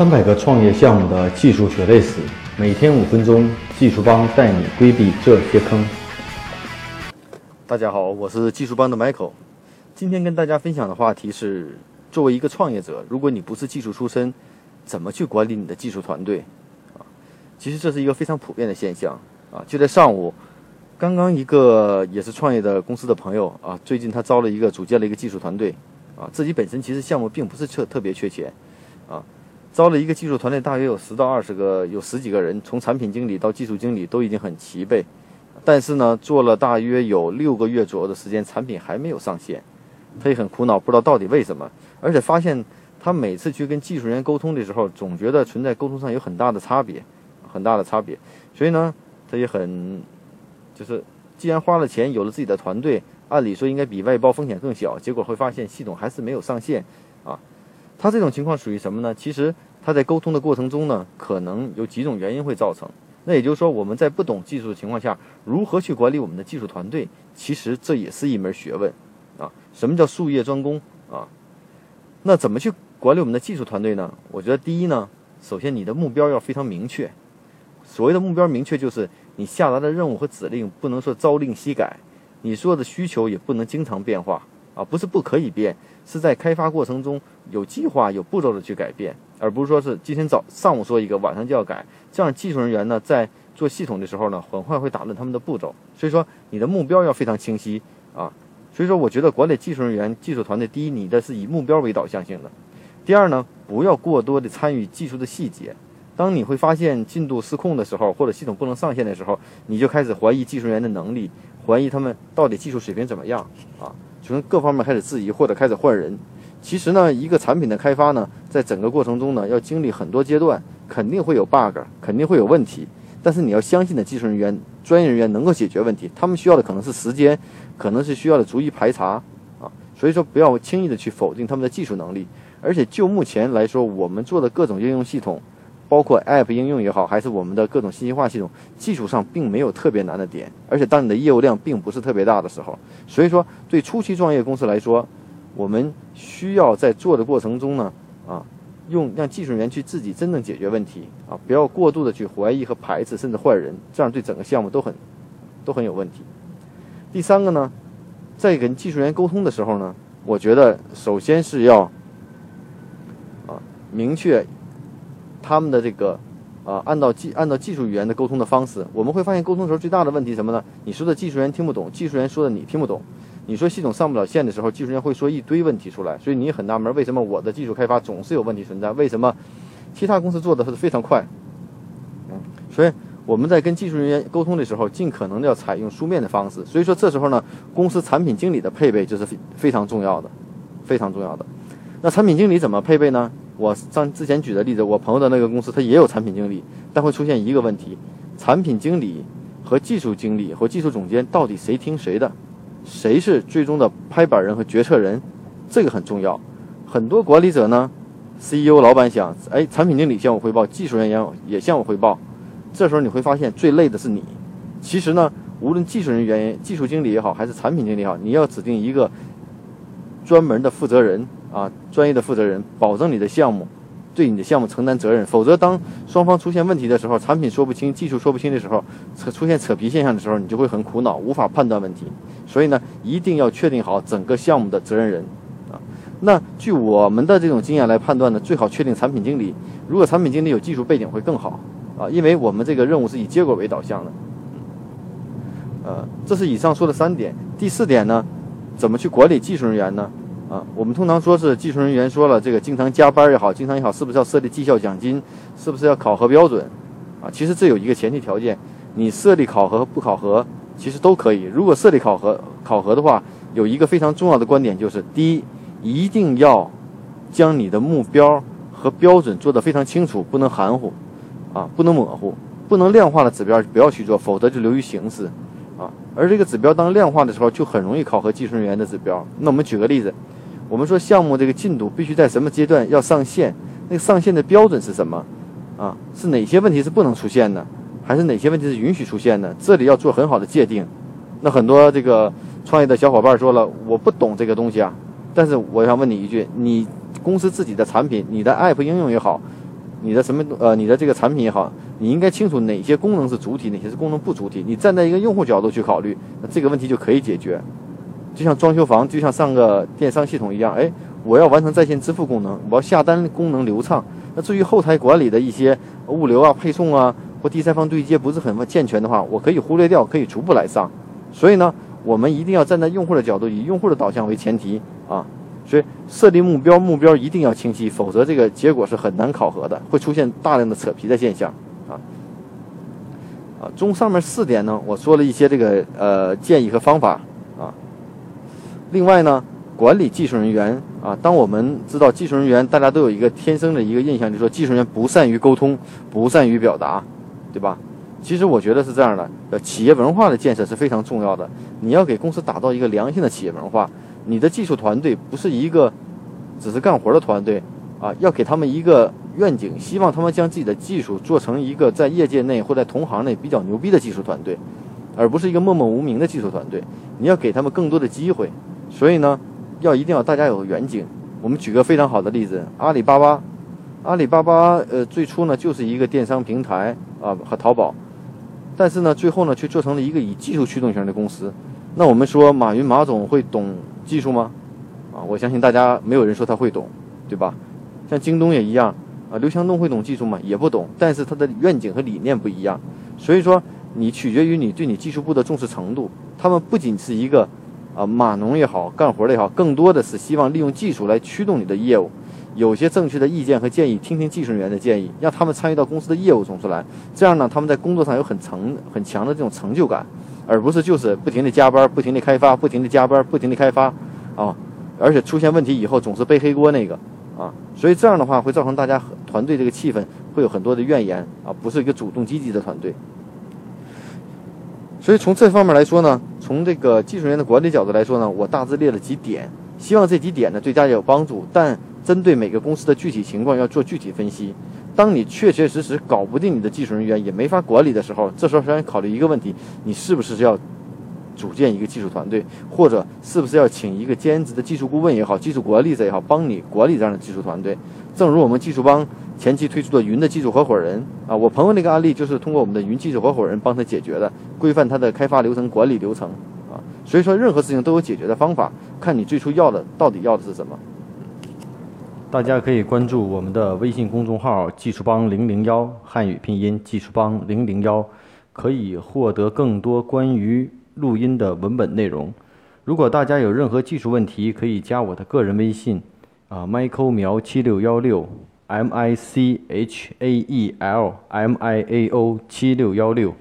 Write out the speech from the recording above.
三百个创业项目的技术血泪史，每天五分钟，技术帮带你规避这些坑。大家好，我是技术帮的 Michael。今天跟大家分享的话题是：作为一个创业者，如果你不是技术出身，怎么去管理你的技术团队？啊，其实这是一个非常普遍的现象啊。就在上午，刚刚一个也是创业的公司的朋友啊，最近他招了一个组建了一个技术团队啊，自己本身其实项目并不是特特别缺钱啊。招了一个技术团队，大约有十到二十个，有十几个人，从产品经理到技术经理都已经很齐备。但是呢，做了大约有六个月左右的时间，产品还没有上线，他也很苦恼，不知道到底为什么。而且发现他每次去跟技术人员沟通的时候，总觉得存在沟通上有很大的差别，很大的差别。所以呢，他也很，就是既然花了钱，有了自己的团队，按理说应该比外包风险更小，结果会发现系统还是没有上线，啊。他这种情况属于什么呢？其实他在沟通的过程中呢，可能有几种原因会造成。那也就是说，我们在不懂技术的情况下，如何去管理我们的技术团队，其实这也是一门学问啊。什么叫术业专攻啊？那怎么去管理我们的技术团队呢？我觉得第一呢，首先你的目标要非常明确。所谓的目标明确，就是你下达的任务和指令不能说朝令夕改，你说的需求也不能经常变化啊，不是不可以变。是在开发过程中有计划、有步骤的去改变，而不是说是今天早上午说一个，晚上就要改。这样技术人员呢，在做系统的时候呢，很快会打乱他们的步骤。所以说，你的目标要非常清晰啊。所以说，我觉得管理技术人员、技术团队，第一，你的是以目标为导向性的；第二呢，不要过多的参与技术的细节。当你会发现进度失控的时候，或者系统不能上线的时候，你就开始怀疑技术人员的能力，怀疑他们到底技术水平怎么样啊。从各方面开始质疑，或者开始换人。其实呢，一个产品的开发呢，在整个过程中呢，要经历很多阶段，肯定会有 bug，肯定会有问题。但是你要相信的技术人员、专业人员能够解决问题。他们需要的可能是时间，可能是需要的逐一排查啊。所以说，不要轻易的去否定他们的技术能力。而且就目前来说，我们做的各种应用系统。包括 App 应用也好，还是我们的各种信息化系统，技术上并没有特别难的点。而且当你的业务量并不是特别大的时候，所以说对初期创业公司来说，我们需要在做的过程中呢，啊，用让技术人员去自己真正解决问题啊，不要过度的去怀疑和排斥，甚至换人，这样对整个项目都很都很有问题。第三个呢，在跟技术员沟通的时候呢，我觉得首先是要啊明确。他们的这个，啊，按照技按照技术语言的沟通的方式，我们会发现沟通的时候最大的问题什么呢？你说的技术员听不懂，技术员说的你听不懂。你说系统上不了线的时候，技术员会说一堆问题出来，所以你很纳闷，为什么我的技术开发总是有问题存在？为什么其他公司做的是非常快？嗯，所以我们在跟技术人员沟通的时候，尽可能的要采用书面的方式。所以说这时候呢，公司产品经理的配备就是非非常重要的，非常重要的。那产品经理怎么配备呢？我上之前举的例子，我朋友的那个公司，他也有产品经理，但会出现一个问题：产品经理和技术经理和技术总监到底谁听谁的？谁是最终的拍板人和决策人？这个很重要。很多管理者呢，CEO 老板想，哎，产品经理向我汇报，技术人员也向我汇报，这时候你会发现最累的是你。其实呢，无论技术人员、技术经理也好，还是产品经理也好，你要指定一个专门的负责人。啊，专业的负责人保证你的项目，对你的项目承担责任。否则，当双方出现问题的时候，产品说不清，技术说不清的时候，扯出现扯皮现象的时候，你就会很苦恼，无法判断问题。所以呢，一定要确定好整个项目的责任人。啊，那据我们的这种经验来判断呢，最好确定产品经理。如果产品经理有技术背景会更好。啊，因为我们这个任务是以结果为导向的。呃，这是以上说的三点。第四点呢，怎么去管理技术人员呢？啊，我们通常说是技术人员说了，这个经常加班也好，经常也好，是不是要设立绩效奖金？是不是要考核标准？啊，其实这有一个前提条件，你设立考核不考核其实都可以。如果设立考核考核的话，有一个非常重要的观点就是：第一，一定要将你的目标和标准做得非常清楚，不能含糊，啊，不能模糊，不能量化的指标不要去做，否则就流于形式，啊。而这个指标当量化的时候，就很容易考核技术人员的指标。那我们举个例子。我们说项目这个进度必须在什么阶段要上线？那个上线的标准是什么？啊，是哪些问题是不能出现的？还是哪些问题是允许出现的？这里要做很好的界定。那很多这个创业的小伙伴说了，我不懂这个东西啊。但是我想问你一句：你公司自己的产品，你的 app 应用也好，你的什么呃，你的这个产品也好，你应该清楚哪些功能是主体，哪些是功能不主体。你站在一个用户角度去考虑，那这个问题就可以解决。就像装修房，就像上个电商系统一样，哎，我要完成在线支付功能，我要下单功能流畅。那至于后台管理的一些物流啊、配送啊或第三方对接不是很健全的话，我可以忽略掉，可以逐步来上。所以呢，我们一定要站在用户的角度，以用户的导向为前提啊。所以设定目标，目标一定要清晰，否则这个结果是很难考核的，会出现大量的扯皮的现象啊。啊，综上面四点呢，我说了一些这个呃建议和方法。另外呢，管理技术人员啊，当我们知道技术人员，大家都有一个天生的一个印象，就是说技术人员不善于沟通，不善于表达，对吧？其实我觉得是这样的，呃，企业文化的建设是非常重要的。你要给公司打造一个良性的企业文化，你的技术团队不是一个只是干活的团队啊，要给他们一个愿景，希望他们将自己的技术做成一个在业界内或在同行内比较牛逼的技术团队，而不是一个默默无名的技术团队。你要给他们更多的机会。所以呢，要一定要大家有远景。我们举个非常好的例子，阿里巴巴，阿里巴巴呃最初呢就是一个电商平台啊和淘宝，但是呢最后呢却做成了一个以技术驱动型的公司。那我们说马云马总会懂技术吗？啊，我相信大家没有人说他会懂，对吧？像京东也一样啊，刘强东会懂技术吗？也不懂，但是他的愿景和理念不一样。所以说你取决于你对你技术部的重视程度。他们不仅是一个。啊，码农也好，干活的也好，更多的是希望利用技术来驱动你的业务。有些正确的意见和建议，听听技术人员的建议，让他们参与到公司的业务中出来。这样呢，他们在工作上有很成很强的这种成就感，而不是就是不停的加班、不停的开发、不停的加班、不停的开发啊。而且出现问题以后总是背黑锅那个啊。所以这样的话会造成大家团队这个气氛会有很多的怨言啊，不是一个主动积极的团队。所以从这方面来说呢，从这个技术人员的管理角度来说呢，我大致列了几点，希望这几点呢对大家有帮助。但针对每个公司的具体情况要做具体分析。当你确确实实搞不定你的技术人员，也没法管理的时候，这时候首先考虑一个问题：你是不是要组建一个技术团队，或者是不是要请一个兼职的技术顾问也好，技术管理者也好，帮你管理这样的技术团队？正如我们技术帮。前期推出的云的技术合伙人啊，我朋友那个案例就是通过我们的云技术合伙人帮他解决的，规范它的开发流程、管理流程啊。所以说，任何事情都有解决的方法，看你最初要的到底要的是什么。大家可以关注我们的微信公众号“技术帮零零幺”汉语拼音“技术帮零零幺”，可以获得更多关于录音的文本内容。如果大家有任何技术问题，可以加我的个人微信啊，Michael 苗七六幺六。M I C H A E L M I A O 七六幺六。